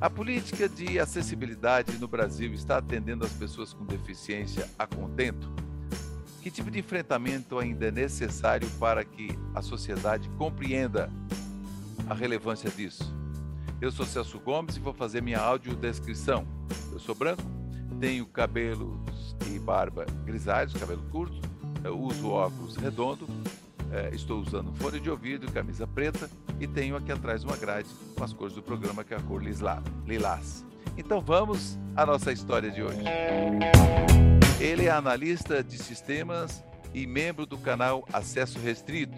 A política de acessibilidade no Brasil está atendendo as pessoas com deficiência a contento? Que tipo de enfrentamento ainda é necessário para que a sociedade compreenda a relevância disso? Eu sou Celso Gomes e vou fazer minha audiodescrição. Eu sou branco, tenho cabelos e barba grisalhos, cabelo curto, uso óculos redondo, é, estou usando fone de ouvido, camisa preta e tenho aqui atrás uma grade com as cores do programa que é a cor lilás. Então vamos à nossa história de hoje. Ele é analista de sistemas e membro do canal Acesso Restrito.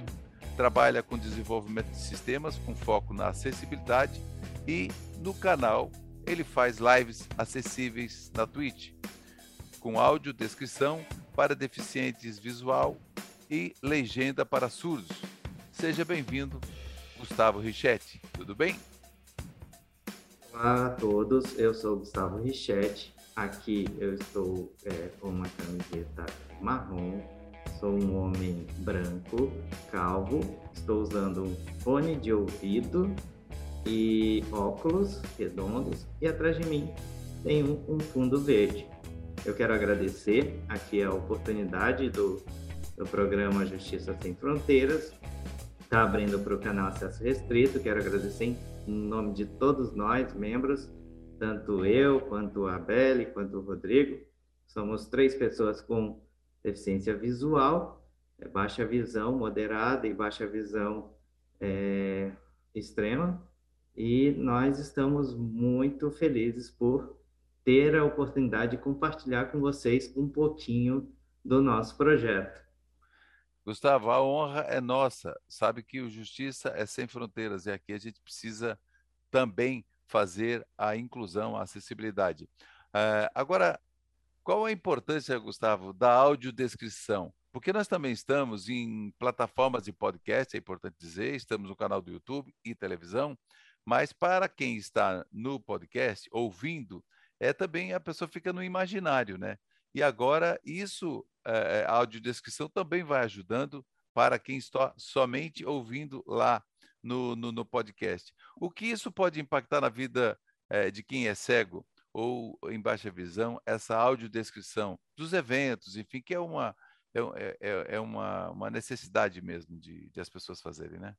Trabalha com desenvolvimento de sistemas com foco na acessibilidade e no canal ele faz lives acessíveis na Twitch, com áudio descrição para deficientes visual e legenda para surdos. Seja bem-vindo, Gustavo Richetti. Tudo bem? Olá a todos, eu sou Gustavo Richetti. Aqui eu estou é, com uma camiseta marrom, sou um homem branco, calvo, estou usando um fone de ouvido e óculos redondos e atrás de mim tem um, um fundo verde. Eu quero agradecer aqui a oportunidade do do programa Justiça Sem Fronteiras. Está abrindo para o canal Acesso Restrito. Quero agradecer em nome de todos nós, membros, tanto eu, quanto a Belle, quanto o Rodrigo. Somos três pessoas com deficiência visual, é baixa visão moderada e baixa visão é, extrema. E nós estamos muito felizes por ter a oportunidade de compartilhar com vocês um pouquinho do nosso projeto. Gustavo, a honra é nossa. Sabe que o Justiça é sem fronteiras e aqui a gente precisa também fazer a inclusão, a acessibilidade. Uh, agora, qual a importância, Gustavo, da audiodescrição? Porque nós também estamos em plataformas de podcast, é importante dizer, estamos no canal do YouTube e televisão, mas para quem está no podcast, ouvindo, é também a pessoa fica no imaginário, né? E agora isso é, a audiodescrição também vai ajudando para quem está somente ouvindo lá no, no, no podcast. O que isso pode impactar na vida é, de quem é cego ou em baixa visão, essa audiodescrição dos eventos, enfim, que é uma, é, é, é uma, uma necessidade mesmo de, de as pessoas fazerem, né?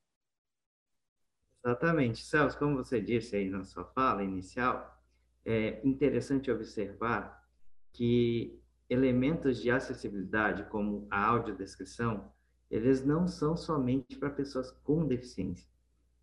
Exatamente. Celso, como você disse aí na sua fala inicial, é interessante observar que elementos de acessibilidade, como a audiodescrição, eles não são somente para pessoas com deficiência.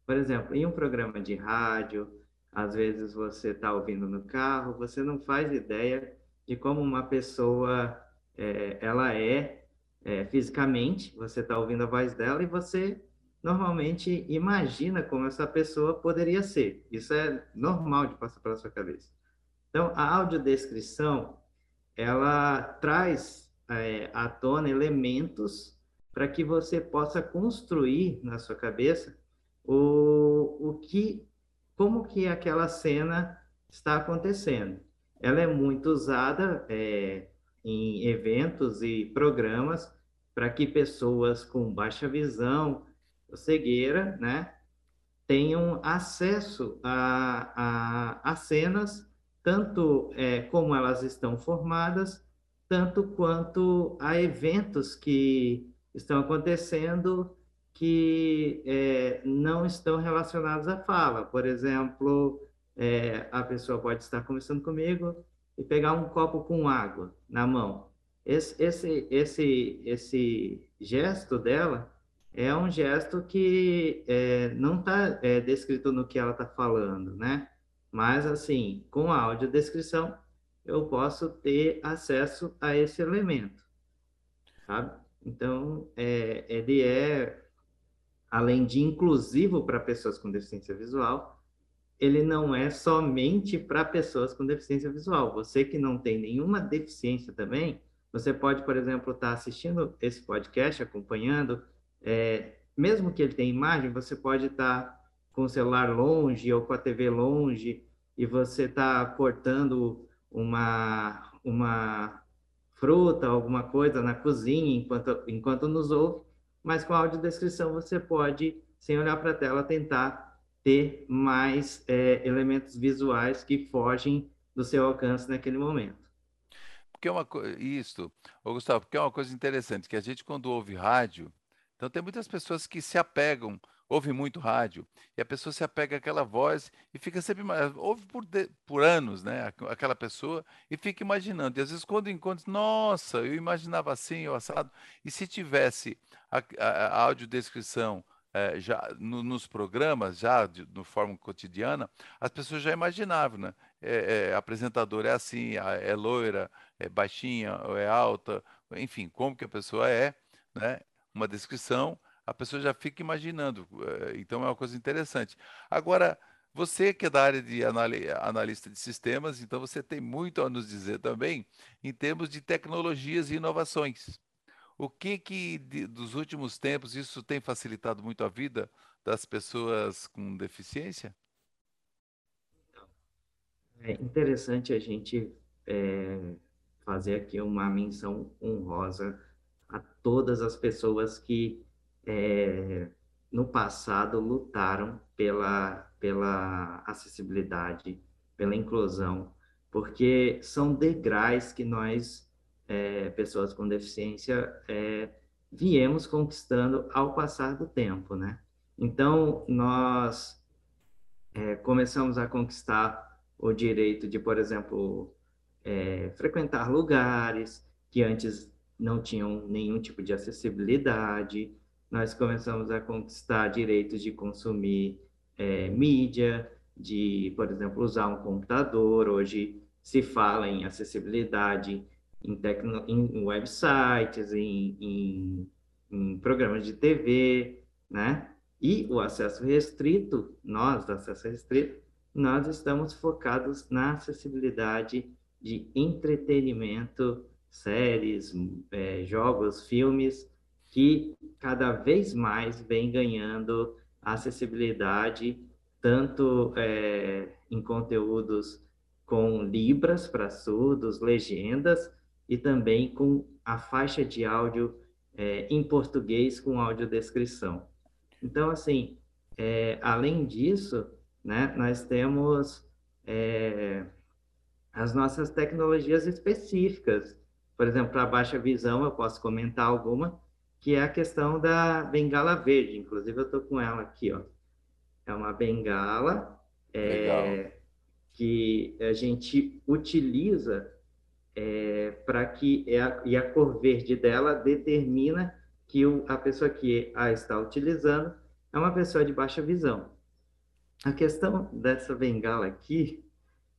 Por exemplo, em um programa de rádio, às vezes você está ouvindo no carro, você não faz ideia de como uma pessoa é, ela é, é fisicamente, você está ouvindo a voz dela e você normalmente imagina como essa pessoa poderia ser. Isso é normal de passar pela sua cabeça. Então, a audiodescrição, ela traz é, à tona elementos para que você possa construir na sua cabeça o, o que, como que aquela cena está acontecendo. Ela é muito usada é, em eventos e programas para que pessoas com baixa visão, ou cegueira, né, tenham acesso a, a, a cenas tanto é, como elas estão formadas, tanto quanto a eventos que estão acontecendo que é, não estão relacionados à fala. Por exemplo, é, a pessoa pode estar conversando comigo e pegar um copo com água na mão. Esse, esse, esse, esse gesto dela é um gesto que é, não está é, descrito no que ela está falando, né? Mas, assim, com a audiodescrição, eu posso ter acesso a esse elemento, sabe? Então, é, ele é, além de inclusivo para pessoas com deficiência visual, ele não é somente para pessoas com deficiência visual. Você que não tem nenhuma deficiência também, você pode, por exemplo, estar tá assistindo esse podcast, acompanhando, é, mesmo que ele tenha imagem, você pode estar tá com o celular longe ou com a TV longe e você está cortando uma, uma fruta, alguma coisa na cozinha enquanto, enquanto nos ouve, mas com a audiodescrição você pode, sem olhar para a tela, tentar ter mais é, elementos visuais que fogem do seu alcance naquele momento. Porque é uma isso, ô Gustavo, porque é uma coisa interessante, que a gente quando ouve rádio, então tem muitas pessoas que se apegam, ouve muito rádio, e a pessoa se apega àquela voz e fica sempre, ouve por, de, por anos, né, aquela pessoa, e fica imaginando. E às vezes quando encontra, nossa, eu imaginava assim, ou assado, e se tivesse a, a, a audiodescrição é, já no, nos programas, já de, forma cotidiana, as pessoas já imaginavam, né? É, é, apresentador é assim, é loira, é baixinha, ou é alta, enfim, como que a pessoa é, né? uma descrição, a pessoa já fica imaginando. Eh, então é uma coisa interessante. Agora, você que é da área de analista de sistemas, então você tem muito a nos dizer também em termos de tecnologias e inovações. O que que de, dos últimos tempos isso tem facilitado muito a vida das pessoas com deficiência? É interessante a gente é, fazer aqui uma menção honrosa a todas as pessoas que é, no passado lutaram pela, pela acessibilidade, pela inclusão, porque são degraus que nós, é, pessoas com deficiência, é, viemos conquistando ao passar do tempo, né? Então, nós é, começamos a conquistar o direito de, por exemplo, é, frequentar lugares que antes não tinham nenhum tipo de acessibilidade. Nós começamos a conquistar direitos de consumir é, mídia, de, por exemplo, usar um computador. Hoje se fala em acessibilidade em, tecno, em websites, em, em, em programas de TV, né? E o acesso restrito, nós acesso restrito, nós estamos focados na acessibilidade de entretenimento séries, é, jogos, filmes, que cada vez mais vem ganhando acessibilidade, tanto é, em conteúdos com libras para surdos, legendas, e também com a faixa de áudio é, em português com audiodescrição. Então, assim, é, além disso, né, nós temos é, as nossas tecnologias específicas, por exemplo, para baixa visão, eu posso comentar alguma, que é a questão da bengala verde. Inclusive, eu estou com ela aqui, ó. É uma bengala é, que a gente utiliza é, para que é a, e a cor verde dela determina que o, a pessoa que a está utilizando é uma pessoa de baixa visão. A questão dessa bengala aqui,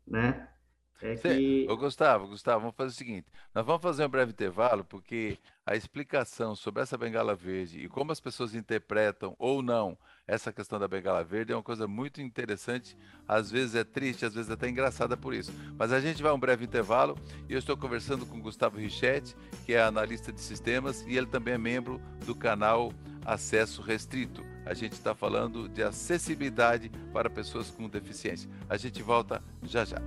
né, é que... Ô, Gustavo, Gustavo, vamos fazer o seguinte: nós vamos fazer um breve intervalo, porque a explicação sobre essa bengala verde e como as pessoas interpretam ou não essa questão da bengala verde é uma coisa muito interessante. Às vezes é triste, às vezes até engraçada por isso. Mas a gente vai a um breve intervalo e eu estou conversando com Gustavo Richetti, que é analista de sistemas e ele também é membro do canal Acesso Restrito. A gente está falando de acessibilidade para pessoas com deficiência. A gente volta já já.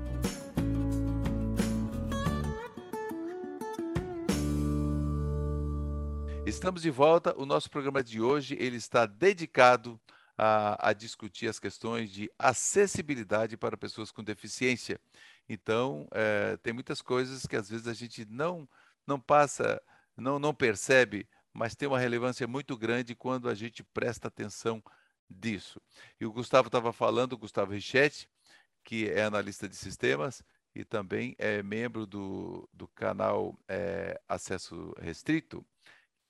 Estamos de volta. O nosso programa de hoje ele está dedicado a, a, discutir as questões de acessibilidade para pessoas com deficiência. Então, é, tem muitas coisas que às vezes a gente não não passa, não não percebe, mas tem uma relevância muito grande quando a gente presta atenção disso. E o Gustavo estava falando, o Gustavo Richetti, que é analista de sistemas e também é membro do, do canal é, Acesso Restrito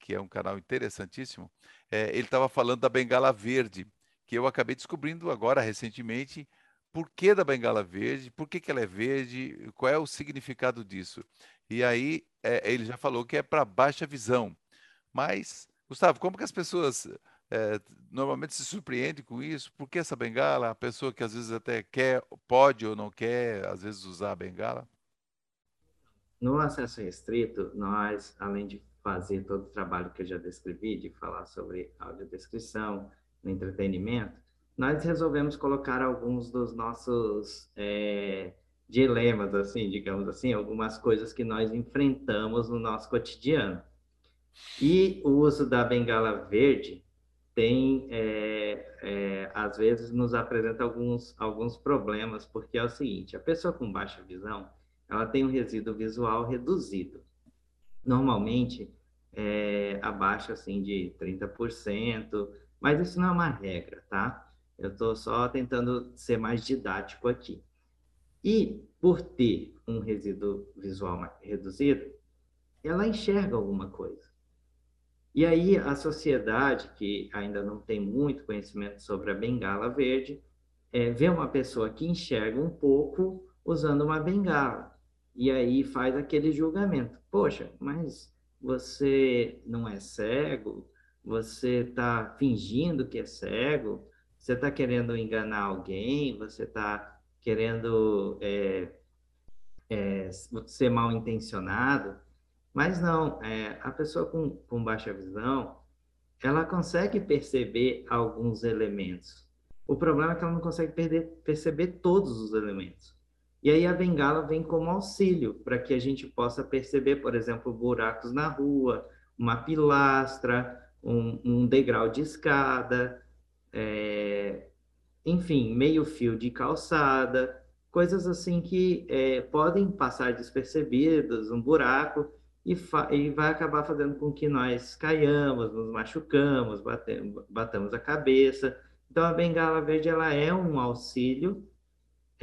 que é um canal interessantíssimo, é, ele estava falando da bengala verde, que eu acabei descobrindo agora recentemente por que da bengala verde, por que, que ela é verde, qual é o significado disso. E aí é, ele já falou que é para baixa visão. Mas, Gustavo, como que as pessoas é, normalmente se surpreendem com isso? Por que essa bengala? A pessoa que às vezes até quer, pode ou não quer, às vezes usar a bengala? No acesso restrito, nós, além de fazer todo o trabalho que eu já descrevi, de falar sobre audiodescrição, no entretenimento, nós resolvemos colocar alguns dos nossos é, dilemas, assim, digamos assim, algumas coisas que nós enfrentamos no nosso cotidiano. E o uso da bengala verde tem, é, é, às vezes, nos apresenta alguns, alguns problemas, porque é o seguinte, a pessoa com baixa visão, ela tem um resíduo visual reduzido. Normalmente, é, abaixo, assim, de 30%, mas isso não é uma regra, tá? Eu estou só tentando ser mais didático aqui. E, por ter um resíduo visual reduzido, ela enxerga alguma coisa. E aí a sociedade, que ainda não tem muito conhecimento sobre a bengala verde, é, vê uma pessoa que enxerga um pouco usando uma bengala. E aí faz aquele julgamento. Poxa, mas você não é cego? Você está fingindo que é cego? Você está querendo enganar alguém? Você está querendo é, é, ser mal intencionado? Mas não, é, a pessoa com, com baixa visão, ela consegue perceber alguns elementos. O problema é que ela não consegue perder, perceber todos os elementos. E aí a bengala vem como auxílio para que a gente possa perceber, por exemplo, buracos na rua, uma pilastra, um, um degrau de escada, é, enfim, meio fio de calçada, coisas assim que é, podem passar despercebidas, um buraco, e, e, vai acabar fazendo com que nós caiamos, nos machucamos, batemos, batamos a cabeça. Então, a bengala verde ela é um auxílio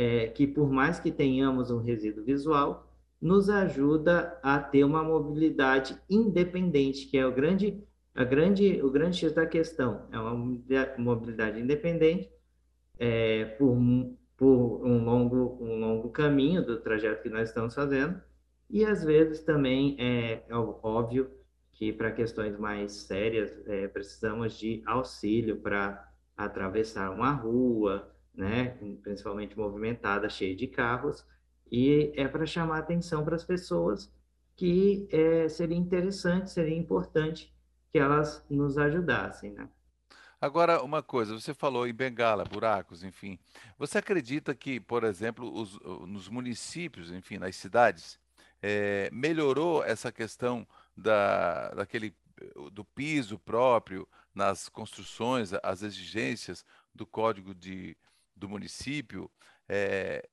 é, que, por mais que tenhamos um resíduo visual, nos ajuda a ter uma mobilidade independente, que é o grande, a grande, o grande X da questão. É uma mobilidade independente é, por, por um, longo, um longo caminho do trajeto que nós estamos fazendo, e às vezes também é, é óbvio que para questões mais sérias é, precisamos de auxílio para atravessar uma rua, né, principalmente movimentada, cheia de carros, e é para chamar atenção para as pessoas que é, seria interessante, seria importante que elas nos ajudassem, né? Agora, uma coisa, você falou em bengala, buracos, enfim. Você acredita que, por exemplo, os, nos municípios, enfim, nas cidades, é, melhorou essa questão da, daquele, do piso próprio nas construções, as exigências do código de, do município. É,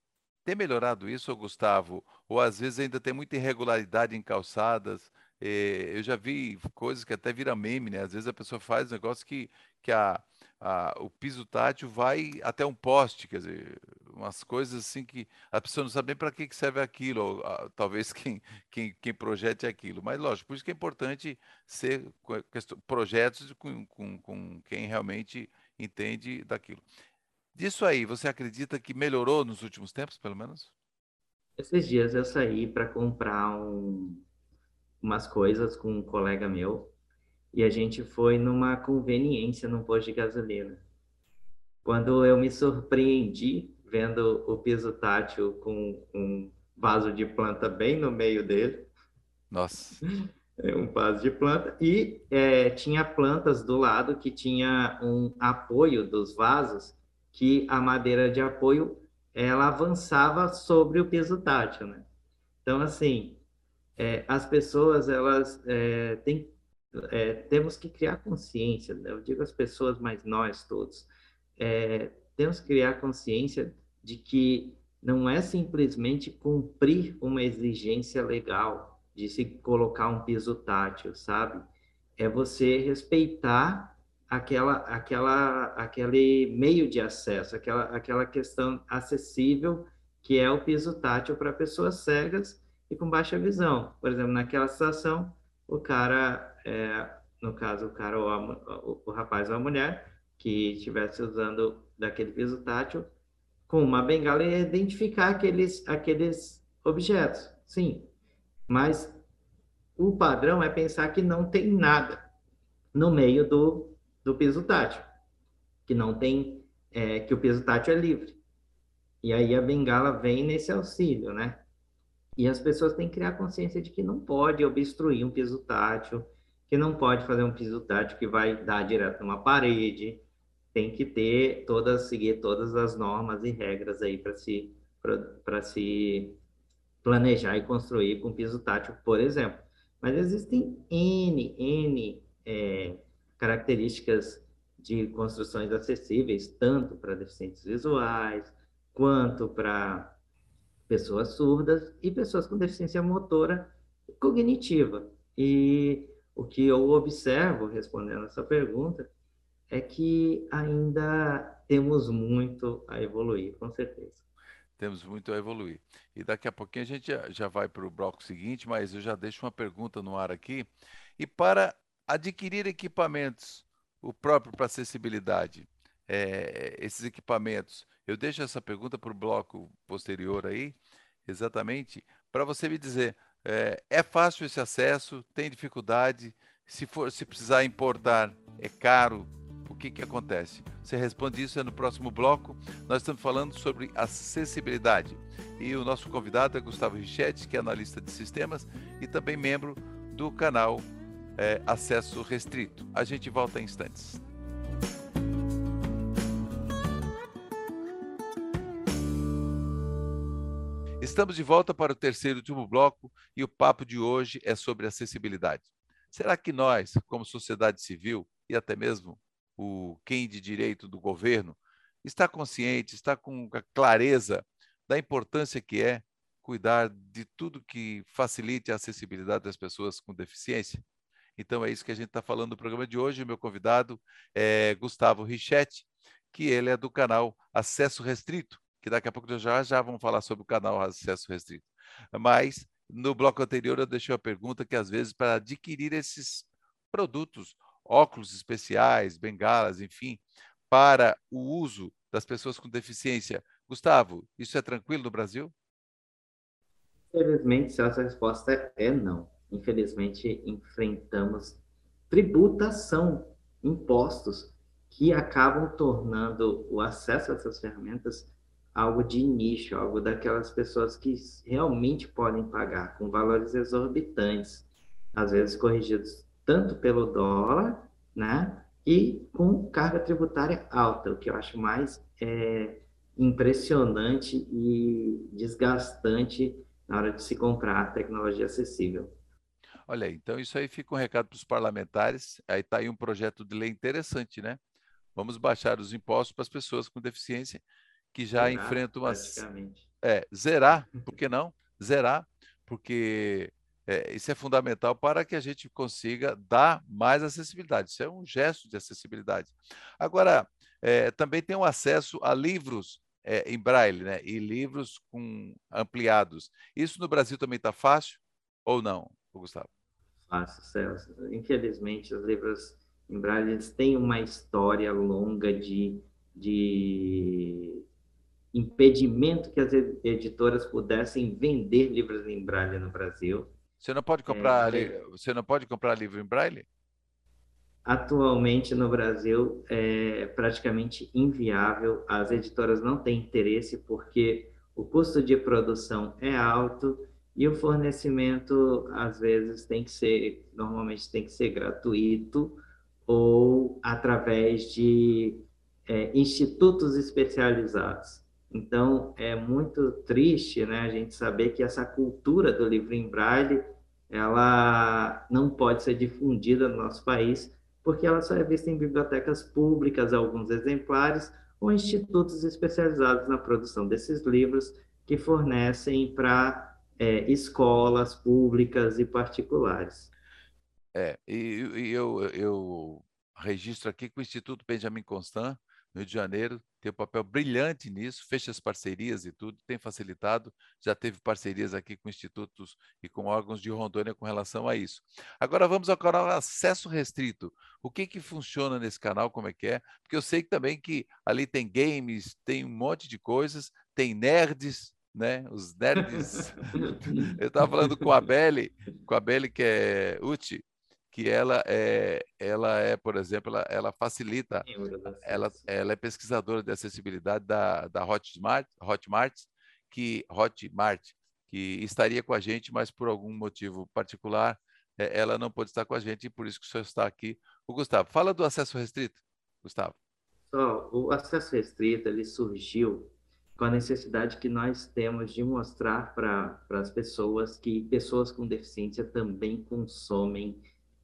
tem melhorado isso, Gustavo? Ou às vezes ainda tem muita irregularidade em calçadas? É, eu já vi coisas que até vira meme, né? Às vezes a pessoa faz um negócio que, que a, a, o piso tátil vai até um poste, quer dizer, umas coisas assim que a pessoa não sabe nem para que serve aquilo, ou, a, talvez quem, quem, quem projete aquilo. Mas, lógico, por isso que é importante ser projetos com, com, com quem realmente entende daquilo. Disso aí, você acredita que melhorou nos últimos tempos, pelo menos? Esses dias eu saí para comprar um, umas coisas com um colega meu e a gente foi numa conveniência num posto de gasolina. Quando eu me surpreendi vendo o piso tátil com um vaso de planta bem no meio dele. Nossa. Um vaso de planta. E é, tinha plantas do lado que tinha um apoio dos vasos, que a madeira de apoio ela avançava sobre o piso tátil, né? Então, assim, é, as pessoas, elas é, têm, é, temos que criar consciência, né? eu digo as pessoas, mas nós todos, é, temos que criar consciência de que não é simplesmente cumprir uma exigência legal de se colocar um piso tátil, sabe? É você respeitar aquela, aquela, aquele meio de acesso, aquela, aquela questão acessível que é o piso tátil para pessoas cegas e com baixa visão. Por exemplo, naquela situação, o cara, é, no caso, o cara ou a, o, o rapaz ou a mulher que estivesse usando daquele piso tátil, com uma bengala e identificar aqueles, aqueles objetos, sim. Mas o padrão é pensar que não tem nada no meio do, do piso tátil, que não tem, é, que o piso tátil é livre. E aí a bengala vem nesse auxílio, né? E as pessoas têm que criar consciência de que não pode obstruir um piso tátil, que não pode fazer um piso tátil que vai dar direto numa parede, tem que ter todas, seguir todas as normas e regras aí para se, para se planejar e construir com piso tátil, por exemplo. Mas existem N, N é, características de construções acessíveis, tanto para deficientes visuais, quanto para pessoas surdas e pessoas com deficiência motora cognitiva. E o que eu observo, respondendo essa pergunta, é que ainda temos muito a evoluir, com certeza. Temos muito a evoluir. E daqui a pouquinho a gente já vai para o bloco seguinte, mas eu já deixo uma pergunta no ar aqui. E para adquirir equipamentos, o próprio para acessibilidade, é, esses equipamentos, eu deixo essa pergunta para o bloco posterior aí, exatamente, para você me dizer, é, é fácil esse acesso, tem dificuldade, se for se precisar importar, é caro, o que, que acontece? Você responde isso no próximo bloco. Nós estamos falando sobre acessibilidade. E o nosso convidado é Gustavo Richetti, que é analista de sistemas e também membro do canal é, Acesso Restrito. A gente volta em instantes. Estamos de volta para o terceiro e último bloco e o papo de hoje é sobre acessibilidade. Será que nós, como sociedade civil e até mesmo o quem de direito do governo, está consciente, está com clareza da importância que é cuidar de tudo que facilite a acessibilidade das pessoas com deficiência? Então é isso que a gente está falando no programa de hoje. O meu convidado é Gustavo Richetti, que ele é do canal Acesso Restrito, que daqui a pouco já já vamos falar sobre o canal Acesso Restrito. Mas no bloco anterior eu deixei a pergunta que às vezes para adquirir esses produtos óculos especiais, bengalas, enfim, para o uso das pessoas com deficiência. Gustavo, isso é tranquilo no Brasil? Infelizmente, essa resposta é não. Infelizmente, enfrentamos tributação, impostos, que acabam tornando o acesso a essas ferramentas algo de nicho, algo daquelas pessoas que realmente podem pagar com valores exorbitantes, às vezes corrigidos tanto pelo dólar, né? E com carga tributária alta, o que eu acho mais é, impressionante e desgastante na hora de se comprar tecnologia acessível. Olha, então isso aí fica um recado para os parlamentares. Aí está aí um projeto de lei interessante, né? Vamos baixar os impostos para as pessoas com deficiência que já zerar, enfrentam umas. É, zerar, por que não? Zerar, porque é, isso é fundamental para que a gente consiga dar mais acessibilidade. Isso é um gesto de acessibilidade. Agora, é, também tem o acesso a livros é, em braille, né? E livros com ampliados. Isso no Brasil também está fácil ou não, Gustavo? Fácil, Celso. Infelizmente, os livros em braille têm uma história longa de, de impedimento que as editoras pudessem vender livros em braille no Brasil. Você não pode comprar, é, você não pode comprar livro em braille? Atualmente no Brasil é praticamente inviável. As editoras não têm interesse porque o custo de produção é alto e o fornecimento às vezes tem que ser, normalmente tem que ser gratuito ou através de é, institutos especializados. Então, é muito triste né, a gente saber que essa cultura do livro em braille ela não pode ser difundida no nosso país, porque ela só é vista em bibliotecas públicas, alguns exemplares, ou institutos especializados na produção desses livros que fornecem para é, escolas públicas e particulares. É, e, e eu, eu registro aqui que o Instituto Benjamin Constant no Rio de Janeiro, tem um papel brilhante nisso, fecha as parcerias e tudo, tem facilitado, já teve parcerias aqui com institutos e com órgãos de Rondônia com relação a isso. Agora vamos ao canal Acesso Restrito. O que que funciona nesse canal, como é que é? Porque eu sei também que ali tem games, tem um monte de coisas, tem nerds, né? Os nerds. eu estava falando com a Belle, com a Belle que é Uti, que ela é, ela é, por exemplo, ela, ela facilita, ela, ela é pesquisadora de acessibilidade da, da Hotmart, Hotmart, que Hotmart, que estaria com a gente, mas por algum motivo particular, é, ela não pôde estar com a gente e por isso que o senhor está aqui. O Gustavo, fala do acesso restrito, Gustavo. O acesso restrito ele surgiu com a necessidade que nós temos de mostrar para as pessoas que pessoas com deficiência também consomem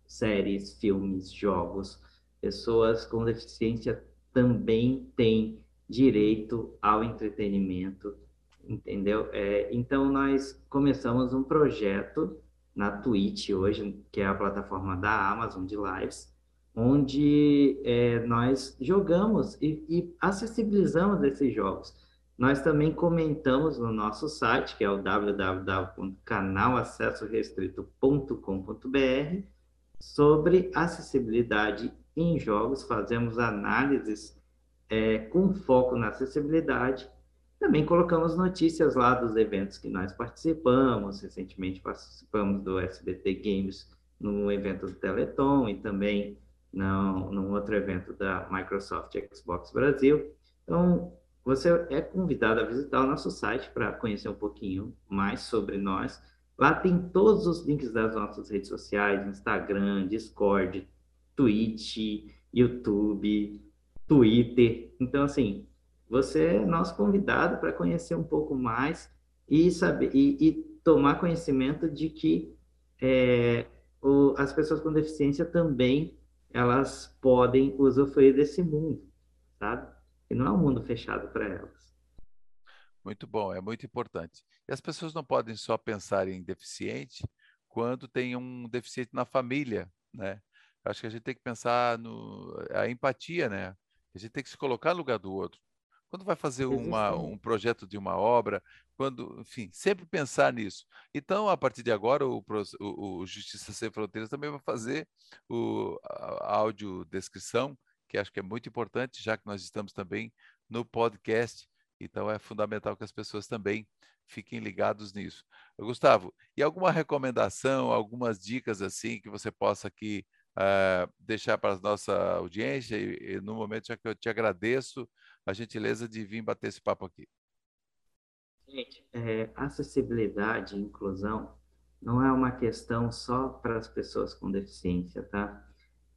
séries, filmes, jogos. pessoas com deficiência também têm direito ao entretenimento, entendeu? É, então, nós começamos um projeto na Twitch hoje, que é a plataforma da Amazon de lives, onde é, nós jogamos e, e acessibilizamos esses jogos. Nós também comentamos no nosso site, que é o www.canalacessorestrito.com.br, sobre acessibilidade em jogos, fazemos análises é, com foco na acessibilidade. Também colocamos notícias lá dos eventos que nós participamos. Recentemente participamos do SBT Games no evento do Teleton e também no, num outro evento da Microsoft Xbox Brasil. Então, você é convidado a visitar o nosso site para conhecer um pouquinho mais sobre nós. Lá tem todos os links das nossas redes sociais, Instagram, Discord, Twitch, YouTube, Twitter. Então, assim, você é nosso convidado para conhecer um pouco mais e saber e, e tomar conhecimento de que é, o, as pessoas com deficiência também elas podem usufruir desse mundo, sabe? E não é um mundo fechado para elas. Muito bom, é muito importante. E as pessoas não podem só pensar em deficiente quando tem um deficiente na família, né? Acho que a gente tem que pensar no a empatia, né? A gente tem que se colocar no lugar do outro. Quando vai fazer uma, um projeto de uma obra, quando, enfim, sempre pensar nisso. Então, a partir de agora, o, o, o Justiça Sem Fronteiras também vai fazer o, a, a audiodescrição, que acho que é muito importante, já que nós estamos também no podcast. Então, é fundamental que as pessoas também fiquem ligados nisso. Gustavo, e alguma recomendação, algumas dicas assim que você possa aqui uh, deixar para a nossa audiência? E, e, no momento já que eu te agradeço a gentileza de vir bater esse papo aqui. Gente, é, acessibilidade e inclusão não é uma questão só para as pessoas com deficiência, tá?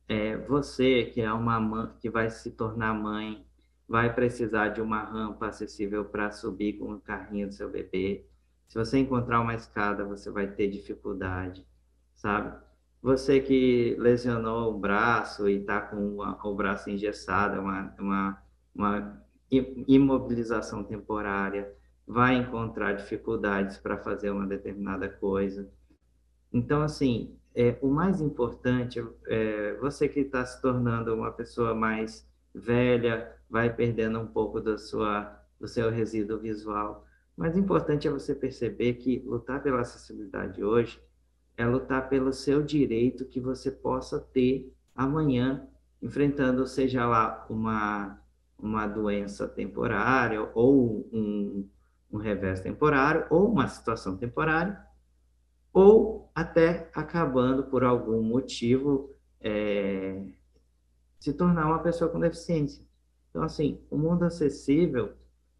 É, você que é uma mãe, que vai se tornar mãe, vai precisar de uma rampa acessível para subir com o carrinho do seu bebê. Se você encontrar uma escada, você vai ter dificuldade, sabe? Você que lesionou o braço e está com o braço engessado, uma, uma, uma imobilização temporária, vai encontrar dificuldades para fazer uma determinada coisa. Então, assim, é, o mais importante é você que está se tornando uma pessoa mais velha, vai perdendo um pouco da sua, do seu resíduo visual. O mais importante é você perceber que lutar pela acessibilidade hoje é lutar pelo seu direito que você possa ter amanhã, enfrentando, seja lá uma, uma doença temporária ou um, um revés temporário, ou uma situação temporária, ou até acabando por algum motivo é, se tornar uma pessoa com deficiência. Então, assim, o mundo acessível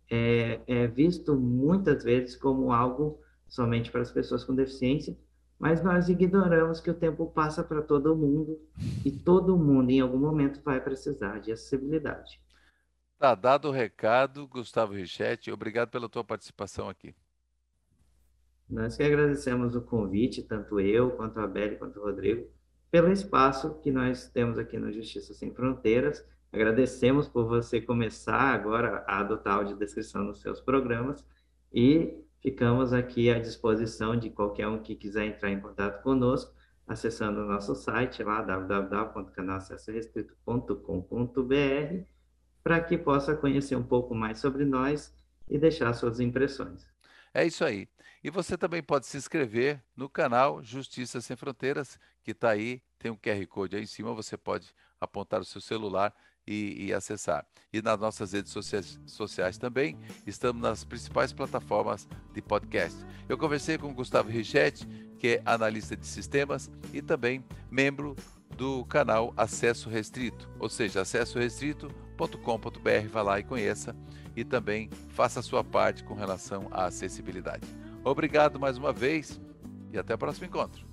é, é visto muitas vezes como algo somente para as pessoas com deficiência, mas nós ignoramos que o tempo passa para todo mundo e todo mundo, em algum momento, vai precisar de acessibilidade. Tá dado o recado, Gustavo Richetti. Obrigado pela tua participação aqui. Nós que agradecemos o convite, tanto eu, quanto a Beli, quanto o Rodrigo, pelo espaço que nós temos aqui no Justiça Sem Fronteiras. Agradecemos por você começar agora a adotar a audiodescrição nos seus programas e ficamos aqui à disposição de qualquer um que quiser entrar em contato conosco, acessando o nosso site lá, www.canalacessorestrito.com.br, para que possa conhecer um pouco mais sobre nós e deixar suas impressões. É isso aí. E você também pode se inscrever no canal Justiça Sem Fronteiras, que está aí, tem um QR Code aí em cima, você pode apontar o seu celular e, e, acessar. E nas nossas redes sociais, sociais, também, estamos nas principais plataformas de podcast. Eu conversei com o Gustavo Richetti, que é analista de sistemas e também membro do canal Acesso Restrito, ou seja, acessorestrito.com.br, vá lá e conheça e também faça a sua parte com relação à acessibilidade. Obrigado mais uma vez e até o próximo encontro.